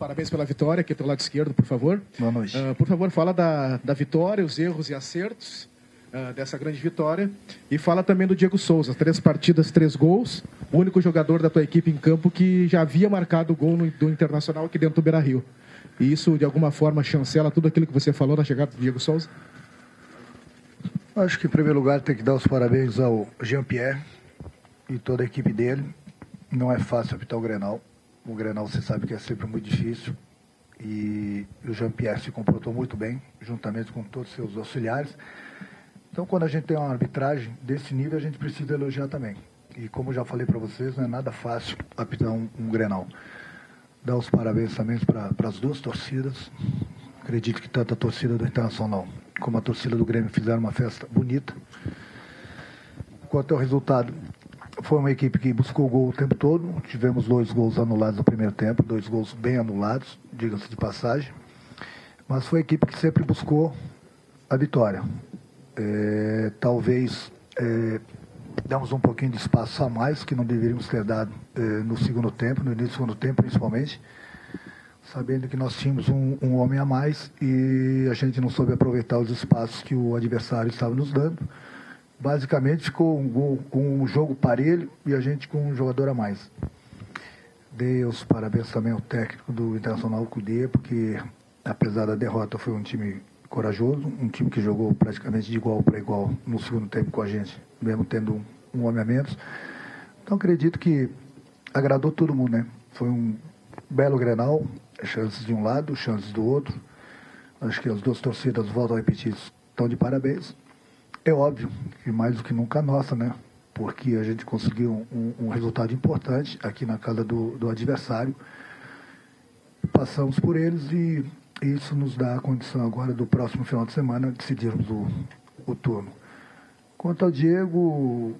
Parabéns pela vitória, aqui do lado esquerdo, por favor. Boa noite. Uh, por favor, fala da, da vitória, os erros e acertos uh, dessa grande vitória. E fala também do Diego Souza. Três partidas, três gols. O único jogador da tua equipe em campo que já havia marcado o gol no, do Internacional aqui dentro do Beira-Rio. E isso, de alguma forma, chancela tudo aquilo que você falou na chegada do Diego Souza? Acho que, em primeiro lugar, tem que dar os parabéns ao Jean-Pierre e toda a equipe dele. Não é fácil apitar o Grenal. O Grenal, você sabe que é sempre muito difícil. E o Jean-Pierre se comportou muito bem, juntamente com todos os seus auxiliares. Então, quando a gente tem uma arbitragem desse nível, a gente precisa elogiar também. E como já falei para vocês, não é nada fácil apitar um, um Grenal. Dar os parabéns também para as duas torcidas. Acredito que tanto a torcida do Internacional como a torcida do Grêmio fizeram uma festa bonita. Quanto ao resultado, foi uma equipe que buscou gol o tempo todo. Tivemos dois gols anulados no primeiro tempo, dois gols bem anulados, diga-se de passagem. Mas foi a equipe que sempre buscou a vitória. É, talvez é, damos um pouquinho de espaço a mais, que não deveríamos ter dado é, no segundo tempo, no início do segundo tempo principalmente, sabendo que nós tínhamos um, um homem a mais e a gente não soube aproveitar os espaços que o adversário estava nos dando basicamente ficou um, gol, um jogo parelho e a gente com um jogador a mais. Dei os parabéns também ao técnico do Internacional Cudê, porque apesar da derrota foi um time corajoso, um time que jogou praticamente de igual para igual no segundo tempo com a gente, mesmo tendo um, um homem a menos. Então acredito que agradou todo mundo, né? Foi um belo Grenal, chances de um lado, chances do outro. Acho que as duas torcidas, voltam a repetir, estão de parabéns. É óbvio que mais do que nunca nossa, né? Porque a gente conseguiu um, um resultado importante aqui na casa do, do, adversário. Passamos por eles e isso nos dá a condição agora do próximo final de semana decidirmos o, o turno. Quanto ao Diego,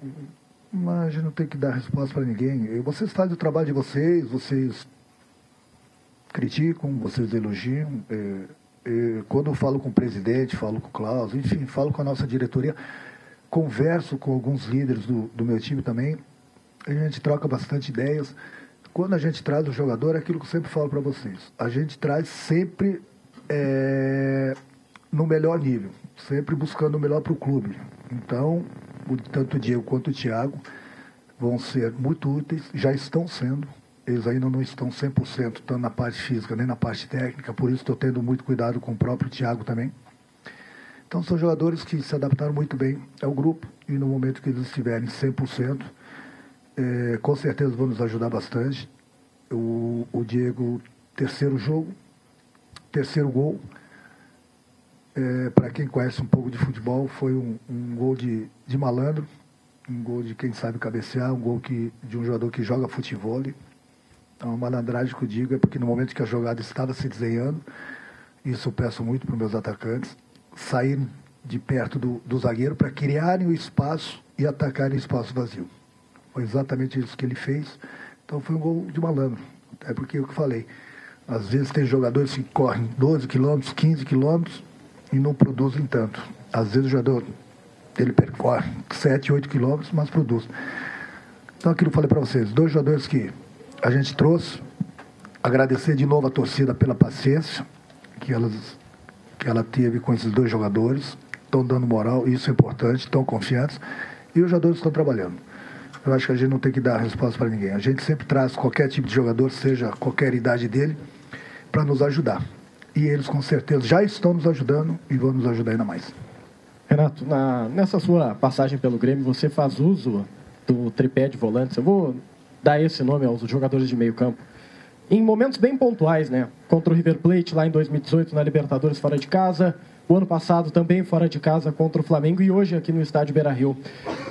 a gente não tem que dar resposta para ninguém. Vocês fazem o trabalho de vocês, vocês criticam, vocês elogiam. É, quando eu falo com o presidente, falo com o Klaus, enfim, falo com a nossa diretoria, converso com alguns líderes do, do meu time também, a gente troca bastante ideias. Quando a gente traz o jogador, é aquilo que eu sempre falo para vocês, a gente traz sempre é, no melhor nível, sempre buscando o melhor para o clube. Então, tanto o Diego quanto o Thiago vão ser muito úteis, já estão sendo, eles ainda não estão 100% tanto na parte física nem na parte técnica, por isso estou tendo muito cuidado com o próprio Thiago também. Então são jogadores que se adaptaram muito bem ao grupo e no momento que eles estiverem 100%, é, com certeza vão nos ajudar bastante. O, o Diego, terceiro jogo, terceiro gol. É, Para quem conhece um pouco de futebol, foi um, um gol de, de malandro, um gol de quem sabe cabecear, um gol que, de um jogador que joga futebol. Então, a malandragem que eu digo é porque no momento que a jogada estava se desenhando, isso eu peço muito para os meus atacantes, saírem de perto do, do zagueiro para criarem o espaço e atacarem o espaço vazio. Foi exatamente isso que ele fez. Então foi um gol de malandro. É porque é o que falei. Às vezes tem jogadores que correm 12 quilômetros, 15 quilômetros e não produzem tanto. Às vezes o jogador ele percorre 7, 8 quilômetros, mas produz. Então aquilo que eu falei para vocês, dois jogadores que a gente trouxe. Agradecer de novo a torcida pela paciência que, elas, que ela teve com esses dois jogadores. Estão dando moral, isso é importante, estão confiantes. E os jogadores estão trabalhando. Eu acho que a gente não tem que dar resposta para ninguém. A gente sempre traz qualquer tipo de jogador, seja qualquer idade dele, para nos ajudar. E eles com certeza já estão nos ajudando e vão nos ajudar ainda mais. Renato, na, nessa sua passagem pelo Grêmio, você faz uso do tripé de volantes. Eu vou dar esse nome aos jogadores de meio campo. Em momentos bem pontuais, né? Contra o River Plate lá em 2018 na Libertadores fora de casa, o ano passado também fora de casa contra o Flamengo e hoje aqui no estádio Beira-Rio.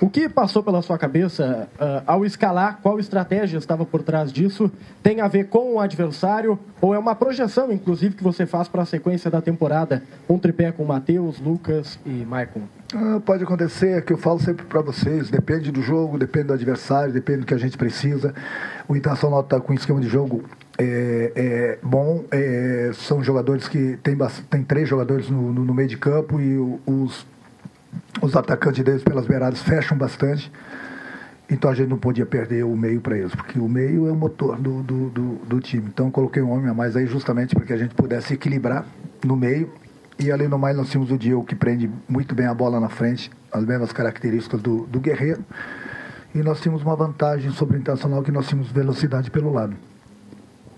O que passou pela sua cabeça uh, ao escalar? Qual estratégia estava por trás disso? Tem a ver com o adversário ou é uma projeção, inclusive, que você faz para a sequência da temporada? Um tripé com Matheus, Lucas e Maicon? Ah, pode acontecer, é que eu falo sempre para vocês, depende do jogo, depende do adversário, depende do que a gente precisa. O Internacional está com um esquema de jogo é, é bom, é, são jogadores que tem, tem três jogadores no, no, no meio de campo e os, os atacantes deles pelas beiradas fecham bastante. Então a gente não podia perder o meio para eles, porque o meio é o motor do, do, do, do time. Então coloquei um homem a mais aí justamente para que a gente pudesse equilibrar no meio. E além do mais, nós tínhamos o Diego que prende muito bem a bola na frente, as mesmas características do, do Guerreiro. E nós tínhamos uma vantagem sobre o Internacional que nós tínhamos velocidade pelo lado.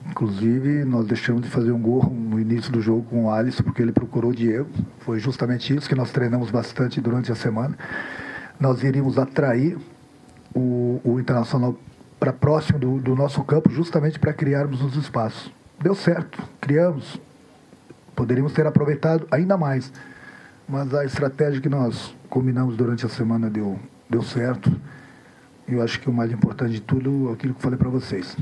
Inclusive, nós deixamos de fazer um gol no início do jogo com o Alisson, porque ele procurou o Diego. Foi justamente isso que nós treinamos bastante durante a semana. Nós iríamos atrair o, o Internacional para próximo do, do, nosso campo, justamente para criarmos os espaços. Deu certo, criamos. Poderíamos ter aproveitado ainda mais. Mas a estratégia que nós combinamos durante a semana deu, deu certo. Eu acho que o mais importante de tudo, aquilo que eu falei para vocês,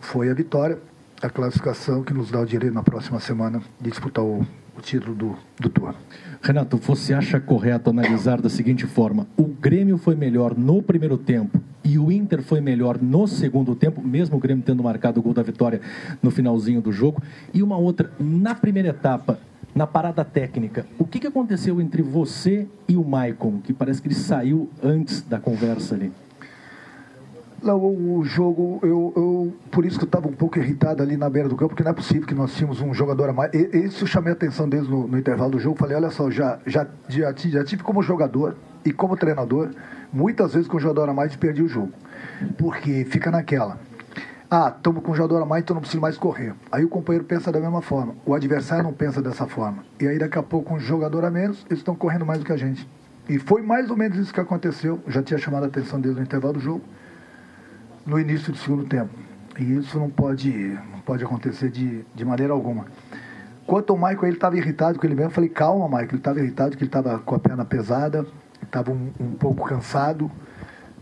foi a vitória a classificação que nos dá o direito na próxima semana de disputar o, o título do, do Tour. Renato, você acha correto analisar da seguinte forma: o Grêmio foi melhor no primeiro tempo e o Inter foi melhor no segundo tempo, mesmo o Grêmio tendo marcado o gol da vitória no finalzinho do jogo. E uma outra, na primeira etapa, na parada técnica, o que, que aconteceu entre você e o Maicon, que parece que ele saiu antes da conversa ali? Não, o jogo, eu, eu por isso que eu estava um pouco irritado ali na beira do campo, porque não é possível que nós tínhamos um jogador a mais. Esse eu chamei a atenção deles no, no intervalo do jogo. Falei, olha só, já, já, já, já tive como jogador e como treinador, muitas vezes com o jogador a mais e perdi o jogo. Porque fica naquela. Ah, estamos com um jogador a mais, então não preciso mais correr. Aí o companheiro pensa da mesma forma. O adversário não pensa dessa forma. E aí daqui a pouco, um jogador a menos, eles estão correndo mais do que a gente. E foi mais ou menos isso que aconteceu. já tinha chamado a atenção deles no intervalo do jogo no início do segundo tempo. E isso não pode, não pode acontecer de, de maneira alguma. Quanto ao Michael, ele estava irritado com ele mesmo. Eu falei, calma, Michael. Ele estava irritado porque ele estava com a perna pesada, estava um, um, pouco cansado.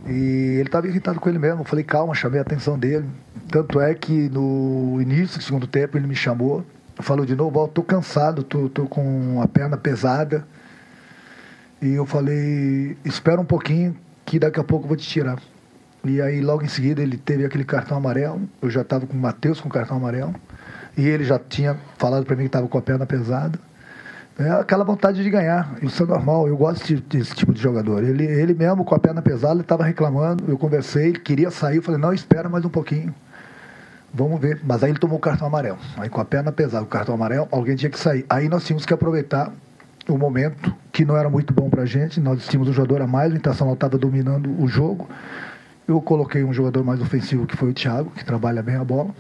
E ele estava irritado com ele mesmo. Eu falei, calma, chamei a atenção dele. Tanto é que no início do segundo tempo ele me chamou, falou de novo: tô cansado, tô, tô com a perna pesada. E eu falei: espera um pouquinho, que daqui a pouco eu vou te tirar. E aí logo em seguida ele teve aquele cartão amarelo. Eu já estava com o Matheus com cartão amarelo. E ele já tinha falado para mim que estava com a perna pesada. É aquela vontade de ganhar. Isso é normal. Eu gosto desse tipo de jogador. Ele, ele mesmo com a perna pesada, ele estava reclamando. Eu conversei, ele queria sair. Eu falei, não, espera mais um pouquinho. Vamos ver. Mas aí ele tomou o cartão amarelo. Aí com a perna pesada, o cartão amarelo, alguém tinha que sair. Aí nós tínhamos que aproveitar o momento que não era muito bom para a gente. Nós tínhamos um jogador a mais, o Internacional estava dominando o jogo. Eu coloquei um jogador mais ofensivo, que foi o Thiago, que trabalha bem a bola.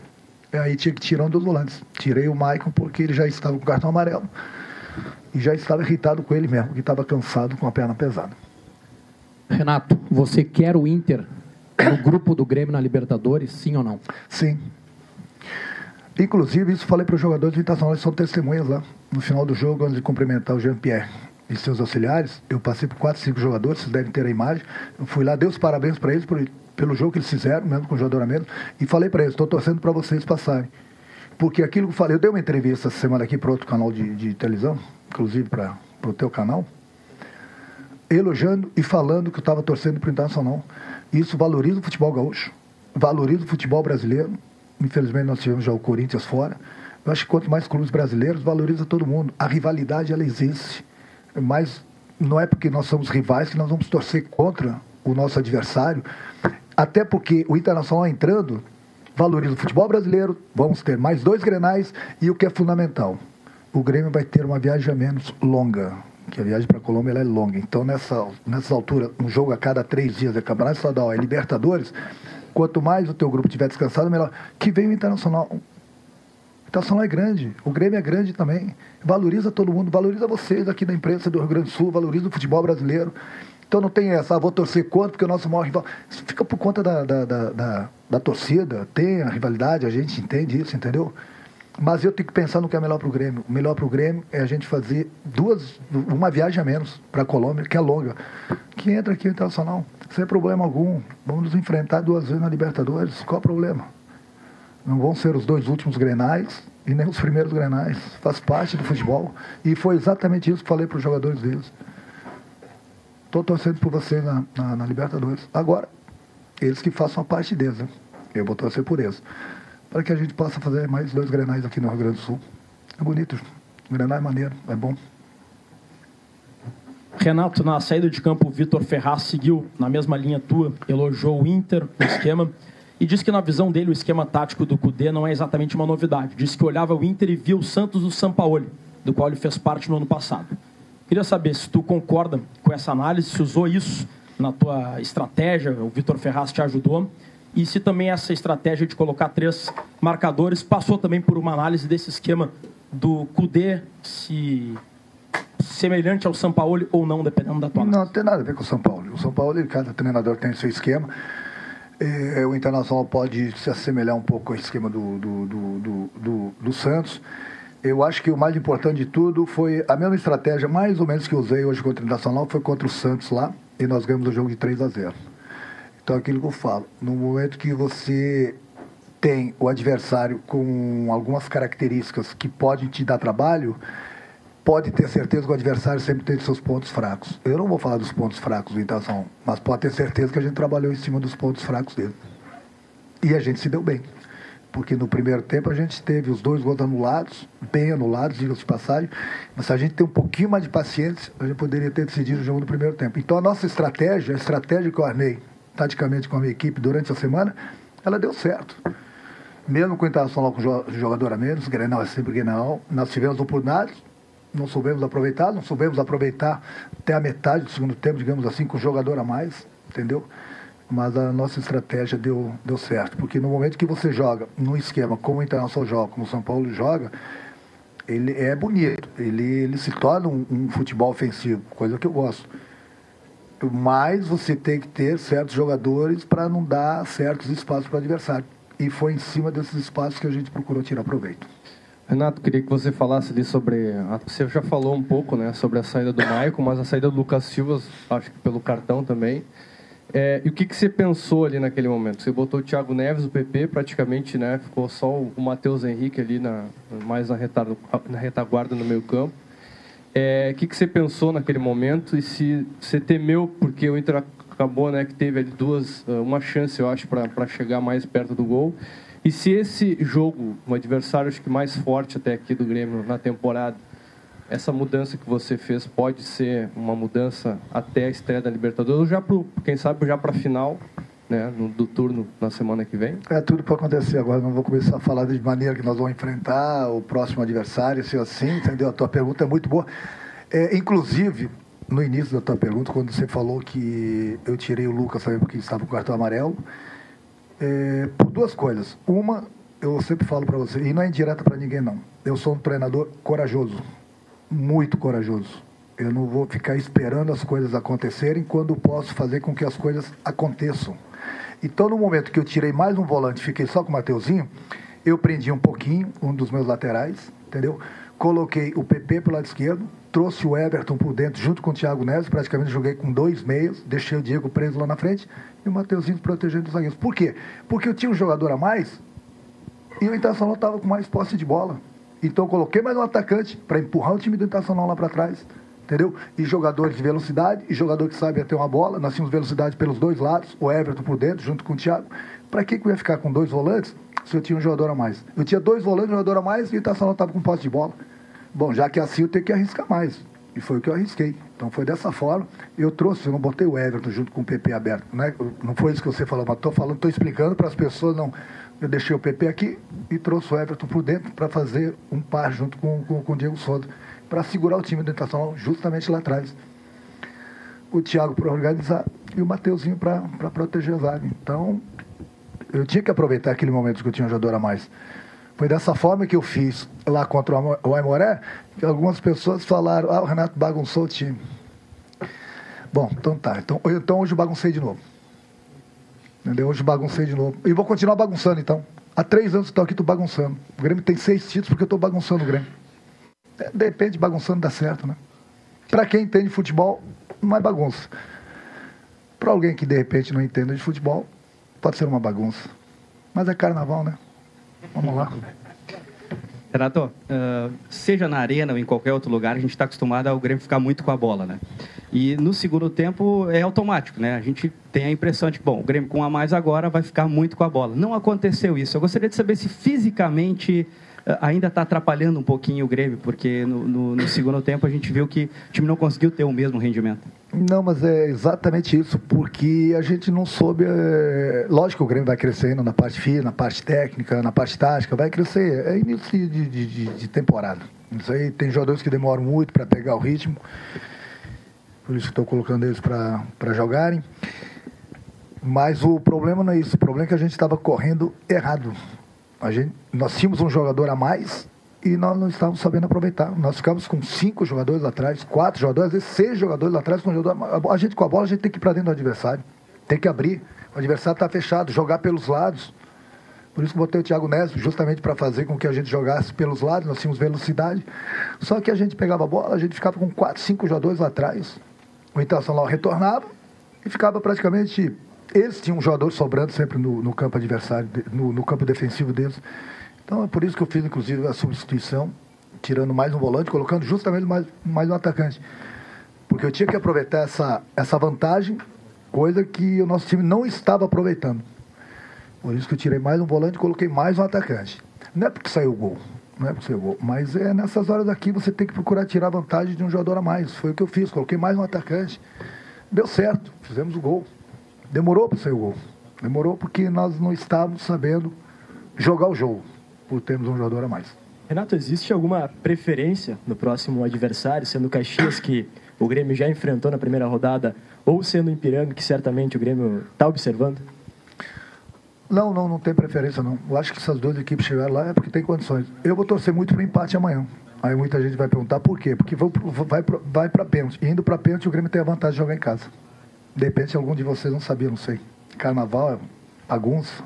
E aí tinha que tirar um dos volantes. Tirei o Maicon porque ele já estava com cartão amarelo. E já estava irritado com ele mesmo, que estava cansado com a perna pesada. Renato, você quer o Inter no grupo do Grêmio na Libertadores, sim ou não? Sim. Inclusive, isso falei para os jogadores do Internacional, eles são testemunhas lá. No final do jogo, antes de cumprimentar o Jean-Pierre e seus auxiliares, eu passei por quatro, cinco jogadores, vocês devem ter a imagem. Eu fui lá, dei os parabéns para eles por, pelo jogo que eles fizeram, mesmo com o jogador a menos, e falei para eles, estou torcendo para vocês passarem. Porque aquilo que eu falei, eu dei uma entrevista essa semana aqui para outro canal de, de televisão, inclusive para o teu canal, elogiando e falando que eu estava torcendo para o Internacional. Isso valoriza o futebol gaúcho, valoriza o futebol brasileiro. Infelizmente nós tivemos já o Corinthians fora. Eu acho que quanto mais clubes brasileiros, valoriza todo mundo. A rivalidade, ela existe mas não é porque nós somos rivais que nós vamos torcer contra o nosso adversário, até porque o Internacional entrando valoriza o futebol brasileiro, vamos ter mais dois grenais e o que é fundamental, o Grêmio vai ter uma viagem a menos longa, que a viagem para a Colômbia é longa. Então, nessa, nessa altura, um jogo a cada três dias é Campeonato Estadual, é Libertadores, quanto mais o teu grupo tiver descansado, melhor. Que vem o Internacional Internacional é grande, o Grêmio é grande também. Valoriza todo mundo, valoriza vocês aqui da imprensa do Rio Grande do Sul, valoriza o futebol brasileiro. Então não tem essa, ah, vou torcer contra porque o nosso maior rival. Isso fica por conta da, da, da, da, da torcida, tem a rivalidade, a gente entende isso, entendeu? Mas eu tenho que pensar no que é melhor para o Grêmio. O melhor para o Grêmio é a gente fazer duas, uma viagem a menos para a Colômbia, que é longa, que entra aqui no Internacional, sem problema algum. Vamos nos enfrentar duas vezes na Libertadores, qual é o problema? Não vão ser os dois últimos grenais e nem os primeiros grenais. Faz parte do futebol. E foi exatamente isso que falei para os jogadores deles. Estou torcendo por vocês na, na, na, Libertadores. Agora, eles que façam a parte deles. Né? Eu vou torcer por eles. Para que a gente possa fazer mais dois grenais aqui no Rio Grande do Sul. É bonito. Grenal é maneiro, é bom. Renato, na saída de campo, o Vitor Ferraz seguiu na mesma linha tua, elogiou o Inter, o esquema, e disse que na visão dele o esquema tático do Cudê não é exatamente uma novidade. Disse que olhava o Inter e via o Santos do Sampaoli, do qual ele fez parte no ano passado. Queria saber se tu concorda com essa análise, se usou isso na tua estratégia, o Vitor Ferraz te ajudou, e se também essa estratégia de colocar três marcadores passou também por uma análise desse esquema do Cudê, se semelhante ao São Paulo ou não, dependendo da tua Não, não tem nada a ver com o São Paulo. O São Paulo, cada treinador tem seu esquema. É, o Internacional pode se assemelhar um pouco ao esquema do, do, do, do, do, Santos. Eu acho que o mais importante de tudo foi a mesma estratégia, mais ou menos, que usei hoje contra o Internacional, foi contra o Santos lá, e nós ganhamos o jogo de 3 a 0. Então, aquilo que eu falo, no momento que você tem o adversário com algumas características que podem te dar trabalho, pode ter certeza que o adversário sempre tem seus pontos fracos. Eu não vou falar dos pontos fracos do Internacional, mas pode ter certeza que a gente trabalhou em cima dos pontos fracos dele. E a gente se deu bem porque no primeiro tempo a gente teve os dois gols anulados, bem anulados, diga-se de passagem, mas se a gente tem um pouquinho mais de paciência, a gente poderia ter decidido o jogo no primeiro tempo. Então a nossa estratégia, a estratégia que eu armei taticamente com a minha equipe durante a semana, ela deu certo. Mesmo com o Internacional com jogador a menos, Grenal é sempre Grenal, nós tivemos oportunidades, não soubemos aproveitar, não soubemos aproveitar até a metade do segundo tempo, digamos assim, com jogador a mais, entendeu? mas a nossa estratégia deu, deu certo. Porque no momento que você joga num esquema como o Internacional joga, como o São Paulo joga, ele é bonito, ele, ele se torna um, um futebol ofensivo, coisa que eu gosto. Mas você tem que ter certos jogadores para não dar certos espaços para o adversário. E foi em cima desses espaços que a gente procurou tirar proveito. Renato, queria que você falasse ali sobre. Você já falou um pouco né, sobre a saída do Maicon, mas a saída do Lucas Silva, acho que pelo cartão também. É, e o que, que você pensou ali naquele momento? Você botou o Thiago Neves, o PP, praticamente, né? Ficou só o, Matheus Henrique ali, na, mais na, retar, na retaguarda no meio campo. É, o que, que você pensou naquele momento e se você temeu, porque o Inter acabou, né, que teve ali duas, ah, uma chance, eu acho, para chegar mais perto do gol. E se esse jogo, um adversário acho que mais forte até aqui do Grêmio na temporada, essa mudança que você fez pode ser uma mudança até a estreia da Libertadores, ou já pro, quem sabe já para a final né, do turno na semana que vem? É tudo para acontecer agora. Não vou começar a falar de maneira que nós vamos enfrentar o próximo adversário, se assim, entendeu? A tua pergunta é muito boa. É, inclusive, no início da tua pergunta, quando você falou que eu tirei o Lucas também porque estava com o cartão amarelo, é, por duas coisas. Uma, eu sempre falo para você, e não é indireta para ninguém não. Eu sou um treinador corajoso muito corajoso. Eu não vou ficar esperando as coisas acontecerem quando posso fazer com que as coisas aconteçam. Então, no momento que eu tirei mais um volante, fiquei só com o Mateuzinho, eu prendi um pouquinho um dos meus laterais, entendeu? Coloquei o PP pelo lado esquerdo, trouxe o Everton por dentro junto com o Thiago Neves, praticamente joguei com dois meios, deixei o Diego preso lá na frente e o Mateuzinho protegendo os zagueiros. Por quê? Porque eu tinha um jogador a mais e o Internacional estava com mais posse de bola. Então coloquei mais um atacante para empurrar o time do Internacional lá para trás. Entendeu? E jogadores de velocidade, e jogador que sabe ter uma bola. Nós tínhamos velocidade pelos dois lados, o Everton por dentro, junto com o Thiago. Para que, que eu ia ficar com dois volantes se eu tinha um jogador a mais? Eu tinha dois volantes, um jogador a mais, e o Internacional estava com posse de bola. Bom, já que é assim, eu tenho que arriscar mais. E foi o que eu arrisquei. Então foi dessa forma. Eu trouxe, eu não botei o Everton junto com o PP aberto. Né? Não foi isso que você falou, mas estou falando, estou explicando para as pessoas não eu deixei o PP aqui e trouxe o Everton por dentro para fazer um par junto com, com, com o Diego Souza, para segurar o time do Internacional justamente lá atrás. O Thiago para organizar e o Mateuzinho para proteger a zaga. Então, eu tinha que aproveitar aquele momento que eu tinha um jogador a mais. Foi dessa forma que eu fiz lá contra o Aimoré, que algumas pessoas falaram, ah, o Renato bagunçou o time. Bom, então tá. Então, então hoje eu baguncei de novo. Entendeu? Hoje baguncei de novo. E vou continuar bagunçando, então. Há três anos que estou aqui, estou bagunçando. O Grêmio tem seis títulos porque eu estou bagunçando o Grêmio. É, de repente, bagunçando dá certo, né? Para quem entende futebol, não é bagunça. Para alguém que de repente não entenda de futebol, pode ser uma bagunça. Mas é carnaval, né? Vamos lá. Renato, uh, seja na arena ou em qualquer outro lugar, a gente está acostumado ao Grêmio ficar muito com a bola, né? E no segundo tempo é automático, né? A gente tem a impressão de bom, o Grêmio com a mais agora vai ficar muito com a bola. Não aconteceu isso. Eu gostaria de saber se fisicamente ainda está atrapalhando um pouquinho o Grêmio, porque no, no, no, segundo tempo a gente viu que o time não conseguiu ter o mesmo rendimento. Não, mas é exatamente isso, porque a gente não soube. É... Lógico que o Grêmio vai crescendo na parte fina, na parte técnica, na parte tática, vai crescer. É início de, de, de, de temporada. Isso aí tem jogadores que demoram muito para pegar o ritmo, por isso estou colocando eles para jogarem. Mas o problema não é isso, o problema é que a gente estava correndo errado. A gente, nós tínhamos um jogador a mais e nós não estávamos sabendo aproveitar. Nós ficamos com cinco jogadores atrás, quatro jogadores, às vezes seis jogadores atrás. Com jogador, a gente com a bola, a gente tem que ir para dentro do adversário. Tem que abrir. O adversário está fechado, jogar pelos lados. Por isso que botei o Thiago Neves, justamente para fazer com que a gente jogasse pelos lados, nós tínhamos velocidade. Só que a gente pegava a bola, a gente ficava com quatro, cinco jogadores lá atrás. O Internacional retornava e ficava praticamente eles tinham um jogador sobrando sempre no, no campo adversário, no, no, campo defensivo deles. Então é por isso que eu fiz, inclusive, a substituição, tirando mais um volante, colocando justamente mais, mais um atacante. Porque eu tinha que aproveitar essa, essa vantagem, coisa que o nosso time não estava aproveitando. Por isso que eu tirei mais um volante e coloquei mais um atacante. Não é porque saiu o gol, não é porque saiu o gol, mas é nessas horas aqui você tem que procurar tirar vantagem de um jogador a mais. Foi o que eu fiz, coloquei mais um atacante. Deu certo, fizemos o gol. Demorou para sair o gol. Demorou porque nós não estávamos sabendo jogar o jogo, por termos um jogador a mais. Renato, existe alguma preferência no próximo adversário, sendo o Caxias, que o Grêmio já enfrentou na primeira rodada, ou sendo o Ipiranga, que certamente o Grêmio está observando? Não, não, não tem preferência não. Eu acho que essas duas equipes chegaram lá é porque tem condições. Eu vou torcer muito para o empate amanhã. Aí muita gente vai perguntar por quê? Porque vai, vai para pênalti. Indo para pênalti, o Grêmio tem a vantagem de jogar em casa. De repente algum de vocês não sabia, não sei. Carnaval, bagunça.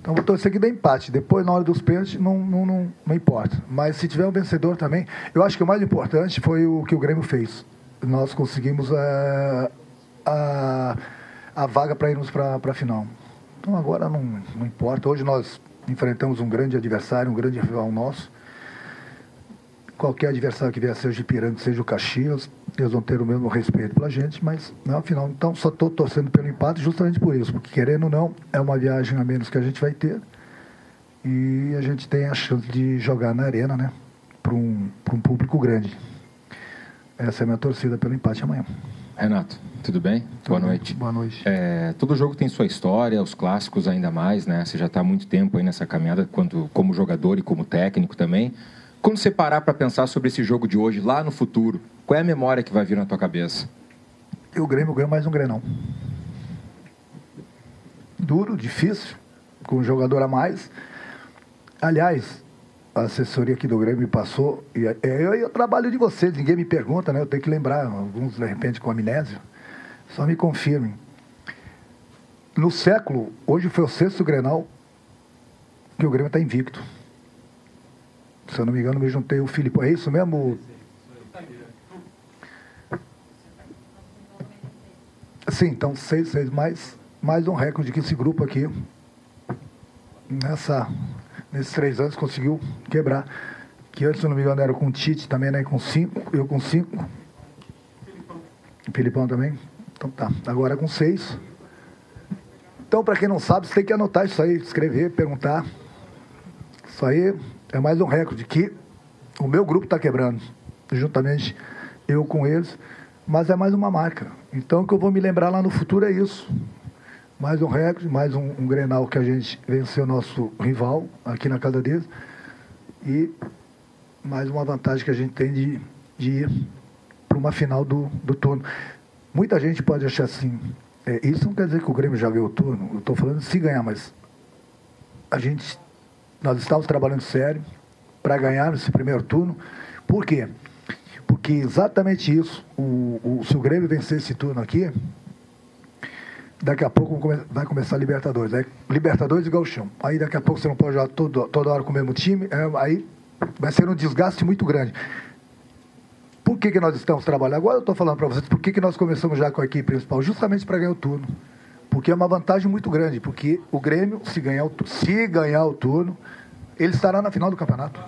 Então vou torcer que dê empate. Depois, na hora dos pênaltis, não, não, não, não importa. Mas se tiver um vencedor também, eu acho que o mais importante foi o que o Grêmio fez. Nós conseguimos a, eh, a, a vaga para irmos para a final. Então agora não, não importa. Hoje nós enfrentamos um grande adversário, um grande rival nosso qualquer adversário que vier, seja o Ipiranga, seja o Caxias, eles vão ter o mesmo respeito pela gente, mas não, afinal, então só estou torcendo pelo empate justamente por isso, porque querendo ou não, é uma viagem a menos que a gente vai ter e a gente tem a chance de jogar na arena, né, para um, um público grande. Essa é a minha torcida pelo empate amanhã. Renato, tudo bem? Tudo Boa bem. noite. Boa noite. É, todo jogo tem sua história, os clássicos ainda mais, né? Você já está há muito tempo aí nessa caminhada, quanto, como jogador e como técnico também. Quando você parar para pensar sobre esse jogo de hoje, lá no futuro, qual é a memória que vai vir na tua cabeça? E o Grêmio ganhou mais um Grenão. Duro, difícil, com um jogador a mais. Aliás, a assessoria aqui do Grêmio me passou, e é, eu, eu trabalho de vocês, ninguém me pergunta, né? Eu tenho que lembrar, alguns de repente com amnésia. Só me confirmem. No século, hoje foi o sexto Grenal que o Grêmio está invicto. Se eu não me engano, me juntei o Filipe. É isso mesmo? Sim, então seis, seis, mais, mais um recorde que esse grupo aqui, nessa, nesses três anos, conseguiu quebrar. Que antes, se eu não me engano, era com o Tite também, né? Com cinco, eu com cinco. O Filipão também. Então tá. Agora com seis. Então, para quem não sabe, você tem que anotar isso aí, escrever, perguntar. Isso aí é mais um recorde que o meu grupo está quebrando, juntamente eu com eles, mas é mais uma marca. Então o que eu vou me lembrar lá no futuro é isso. Mais um recorde, mais um, um Grenal que a gente venceu nosso rival aqui na casa deles. E mais uma vantagem que a gente tem de, de ir para uma final do, do turno. Muita gente pode achar assim, é, isso não quer dizer que o Grêmio já ganhou o turno, eu estou falando se ganhar, mas a gente nós estávamos trabalhando sério para ganhar esse primeiro turno. Por quê? Porque exatamente isso, o, o, se o Grêmio vencer esse turno aqui, daqui a pouco vai começar a Libertadores. Aí, Libertadores e Galchão. Aí daqui a pouco você não pode jogar todo, toda hora com o mesmo time, é, aí vai ser um desgaste muito grande. Por que, que nós estamos trabalhando? Agora eu estou falando para vocês, por que, que nós começamos já com a equipe principal? Justamente para ganhar o turno. Porque é uma vantagem muito grande, porque o Grêmio, se ganhar o, se ganhar o turno, ele estará na final do campeonato.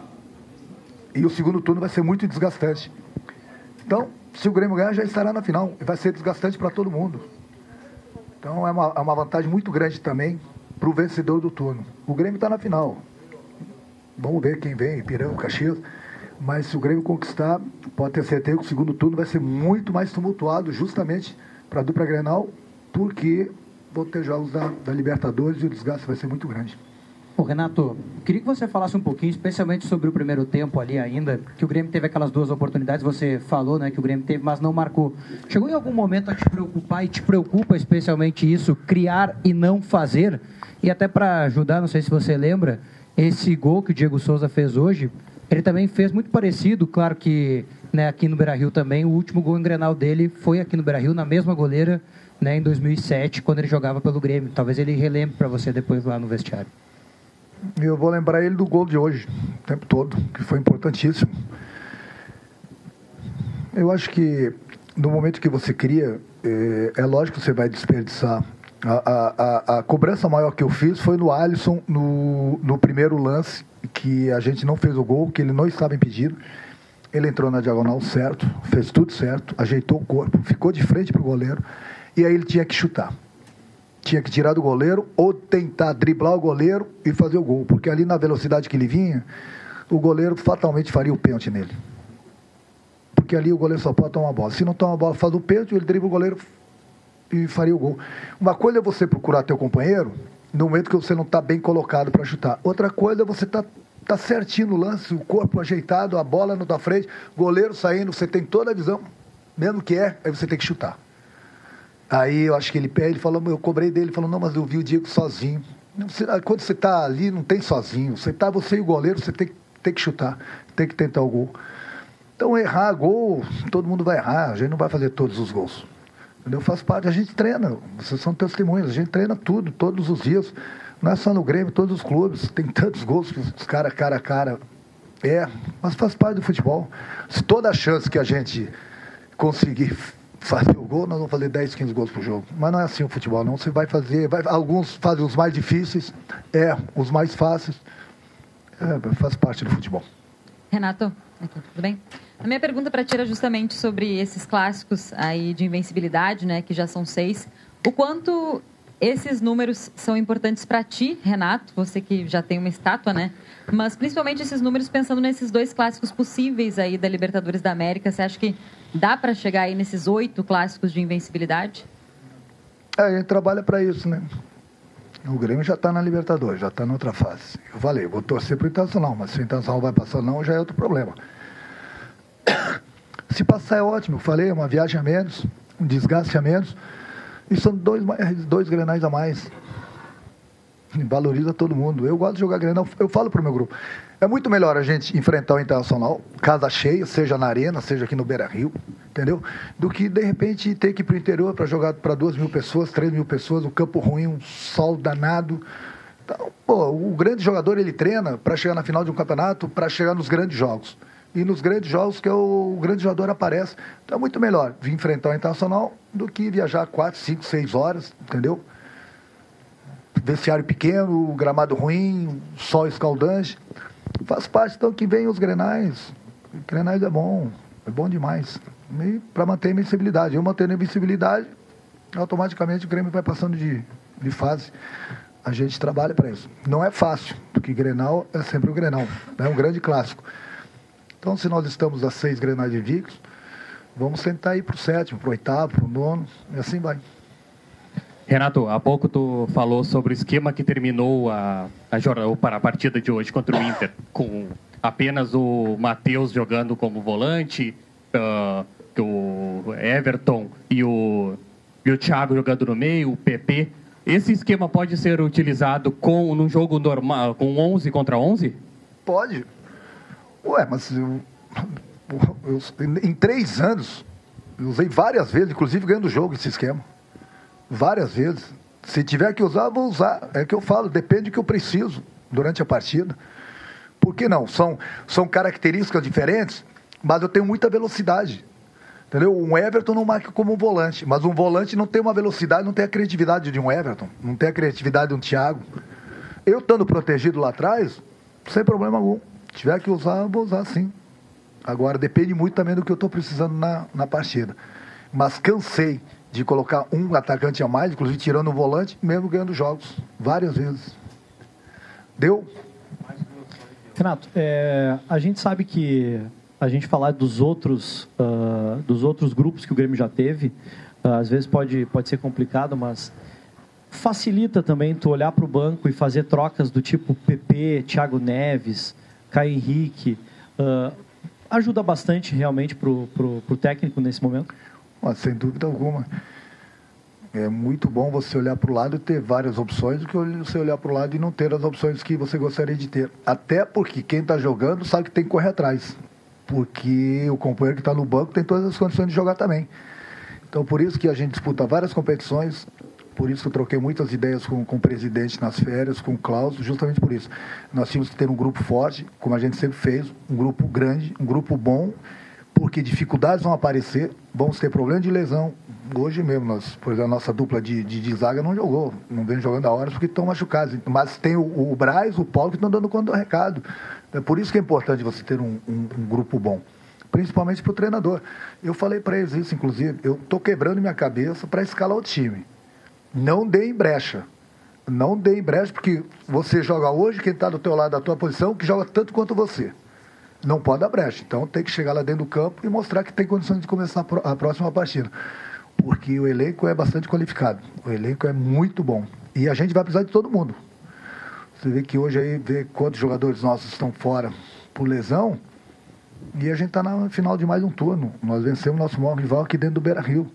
E o segundo turno vai ser muito desgastante. Então, se o Grêmio ganhar, já estará na final. E vai ser desgastante para todo mundo. Então, é uma, é uma vantagem muito grande também para o vencedor do turno. O Grêmio está na final. Vamos ver quem vem, Ipiranga, Caxias. Mas se o Grêmio conquistar, pode ter certeza que o segundo turno vai ser muito mais tumultuado, justamente para a dupla Grenal, porque vão ter jogos da, da Libertadores e o desgaste vai ser muito grande. Ô, Renato, queria que você falasse um pouquinho, especialmente sobre o primeiro tempo ali ainda, que o Grêmio teve aquelas duas oportunidades, você falou, né, que o Grêmio teve, mas não marcou. Chegou em algum momento a te preocupar e te preocupa especialmente isso, criar e não fazer? E até para ajudar, não sei se você lembra, esse gol que o Diego Souza fez hoje, ele também fez muito parecido, claro que né, aqui no Beira-Rio também, o último gol em Grenal dele foi aqui no Beira-Rio, na mesma goleira, né, em 2007, quando ele jogava pelo Grêmio. Talvez ele relembre para você depois lá no vestiário. Eu vou lembrar ele do gol de hoje, o tempo todo, que foi importantíssimo. Eu acho que no momento que você cria, é, é lógico que você vai desperdiçar. A, a, a, cobrança maior que eu fiz foi no Alisson, no, no primeiro lance, que a gente não fez o gol, que ele não estava impedido. Ele entrou na diagonal certo, fez tudo certo, ajeitou o corpo, ficou de frente para o goleiro, e aí ele tinha que chutar tinha que tirar do goleiro ou tentar driblar o goleiro e fazer o gol, porque ali na velocidade que ele vinha, o goleiro fatalmente faria o pênalti nele. Porque ali o goleiro só pode tomar a bola. Se não toma a bola, faz o pênalti, ele dribla o goleiro e faria o gol. Uma coisa é você procurar teu companheiro no momento que você não está bem colocado para chutar. Outra coisa é você estar tá, tá certinho no lance, o corpo ajeitado, a bola na tua frente, goleiro saindo, você tem toda a visão, mesmo que é, aí você tem que chutar. Aí eu acho que ele pede, ele falou, eu cobrei dele, ele falou, não, mas eu vi o Diego sozinho. Quando você está ali, não tem sozinho. Você está, você e o goleiro, você tem, tem que chutar, tem que tentar o gol. Então errar gol, todo mundo vai errar, a gente não vai fazer todos os gols. Entendeu? Faz parte, a gente treina, vocês são testemunhas, a gente treina tudo, todos os dias. Não é só no Grêmio, todos os clubes, tem tantos gols que os cara a cara. É, mas faz parte do futebol. Se toda a chance que a gente conseguir fazer o gol, nós vamos fazer 10, 15 gols por jogo. Mas não é assim o futebol, não. Você vai fazer, vai, alguns fazem os mais difíceis, é, os mais fáceis. É, faz parte do futebol. Renato, aqui, tudo bem? A minha pergunta para ti era justamente sobre esses clássicos aí de invencibilidade, né, que já são seis. O quanto esses números são importantes para ti, Renato, você que já tem uma estátua, né? Mas principalmente esses números pensando nesses dois clássicos possíveis aí da Libertadores da América, você acha que dá para chegar aí nesses oito clássicos de invencibilidade? É, a gente trabalha para isso, né? O Grêmio já está na Libertadores, já está na outra fase. Eu falei, vou torcer para o Internacional, mas se o Internacional vai passar não, já é outro problema. Se passar é ótimo, eu falei, é uma viagem a menos, um desgaste a menos, e são dois, dois grenais a mais valoriza todo mundo. Eu gosto de jogar Grenal, eu falo para o meu grupo. É muito melhor a gente enfrentar o Internacional, casa cheia, seja na Arena, seja aqui no Beira Rio, entendeu? Do que, de repente, ter que ir para o interior para jogar para duas mil pessoas, três mil pessoas, um campo ruim, um sol danado. Então, pô, o grande jogador, ele treina para chegar na final de um campeonato, para chegar nos grandes jogos. E nos grandes jogos que é o, o grande jogador aparece. Então é muito melhor vir enfrentar o Internacional do que viajar quatro, cinco, seis horas, entendeu? Vestiário pequeno, gramado ruim, sol escaldante. Faz parte, então, que vem os grenais. Grenais é bom, é bom demais. Para manter a invencibilidade. Eu mantendo a invencibilidade, automaticamente o Grêmio vai passando de, de fase. A gente trabalha para isso. Não é fácil, porque Grenal é sempre o Grenal. É um grande clássico. Então, se nós estamos a seis Grenais invictos, vamos tentar ir para o sétimo, para o oitavo, para o nono, e assim vai. Renato, há pouco tu falou sobre o esquema que terminou a, a, para a partida de hoje contra o Inter, com apenas o Matheus jogando como volante, uh, o Everton e o, e o Thiago jogando no meio, o PP. Esse esquema pode ser utilizado com num jogo normal, com 11 contra 11? Pode. Ué, mas eu, eu, em três anos, eu usei várias vezes, inclusive ganhando o jogo esse esquema várias vezes. Se tiver que usar, vou usar. É que eu falo, depende do que eu preciso durante a partida. Por que não? São, são características diferentes, mas eu tenho muita velocidade. Entendeu? Um Everton não marca como um volante, mas um volante não tem uma velocidade, não tem a criatividade de um Everton, não tem a criatividade de um Thiago. Eu estando protegido lá atrás, sem problema algum. Se tiver que usar, vou usar sim. Agora depende muito também do que eu estou precisando na, na partida. Mas cansei de colocar um atacante a mais, inclusive tirando o volante, mesmo ganhando jogos, várias vezes. Deu? Renato, é, a gente sabe que a gente falar dos outros, uh, dos outros grupos que o Grêmio já teve, uh, às vezes pode, pode ser complicado, mas facilita também tu olhar para o banco e fazer trocas do tipo PP, Thiago Neves, Caio Henrique. Uh, ajuda bastante realmente para o técnico nesse momento? Mas, sem dúvida alguma. É muito bom você olhar para o lado e ter várias opções do que você olhar para o lado e não ter as opções que você gostaria de ter. Até porque quem está jogando sabe que tem que correr atrás. Porque o companheiro que está no banco tem todas as condições de jogar também. Então, por isso que a gente disputa várias competições, por isso que eu troquei muitas ideias com, com o presidente nas férias, com o Klaus, justamente por isso. Nós tínhamos que ter um grupo forte, como a gente sempre fez, um grupo grande, um grupo bom, porque dificuldades vão aparecer, vamos ter problema de lesão. Hoje mesmo, nós, por exemplo, a nossa dupla de, de, de zaga não jogou, não vem jogando a horas porque estão machucados. Mas tem o, o Braz, o Paulo que estão dando conta do recado. É por isso que é importante você ter um, um, um grupo bom, principalmente para o treinador. Eu falei para eles isso, inclusive, eu estou quebrando minha cabeça para escalar o time. Não dê em brecha. Não dê em brecha, porque você joga hoje, quem está do teu lado da tua posição, que joga tanto quanto você não pode dar brecha. Então tem que chegar lá dentro do campo e mostrar que tem condições de começar a próxima partida. Porque o elenco é bastante qualificado. O elenco é muito bom. E a gente vai precisar de todo mundo. Você vê que hoje aí, vê quantos jogadores nossos estão fora por lesão. E a gente está na final de mais um turno. Nós vencemos nosso maior rival aqui dentro do Beira Rio.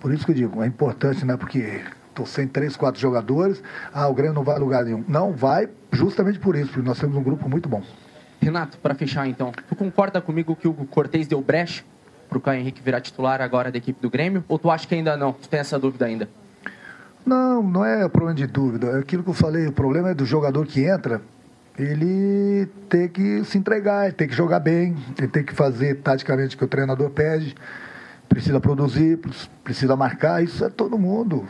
Por isso que eu digo, é importante, né? Porque estou sem três, quatro jogadores. Ah, o Grêmio não vai a lugar nenhum. Não vai justamente por isso, porque nós temos um grupo muito bom. Renato, para fechar então, tu concorda comigo que o Cortez deu brecha para o Caio Henrique virar titular agora da equipe do Grêmio? Ou tu acha que ainda não? Tu tem essa dúvida ainda? Não, não é problema de dúvida. É aquilo que eu falei, o problema é do jogador que entra, ele tem que se entregar, tem que jogar bem, ele tem que fazer taticamente o que o treinador pede, precisa produzir, precisa marcar, isso é todo mundo.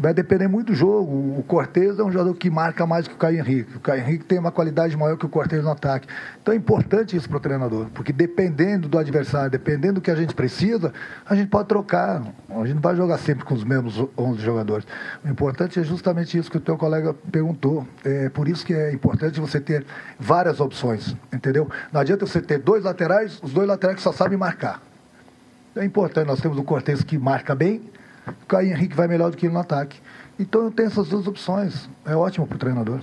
Vai depender muito do jogo. O Cortez é um jogador que marca mais que o Caio Henrique. O Caio Henrique tem uma qualidade maior que o Cortez no ataque. Então é importante isso para o treinador, porque dependendo do adversário, dependendo do que a gente precisa, a gente pode trocar. A gente não vai jogar sempre com os mesmos 11 jogadores. O importante é justamente isso que o teu colega perguntou. É por isso que é importante você ter várias opções, entendeu? Não adianta você ter dois laterais, os dois laterais que só sabem marcar. É importante, nós temos o Cortez que marca bem, Caio Henrique vai melhor do que ele no ataque. Então eu tenho essas duas opções. É ótimo para o treinador.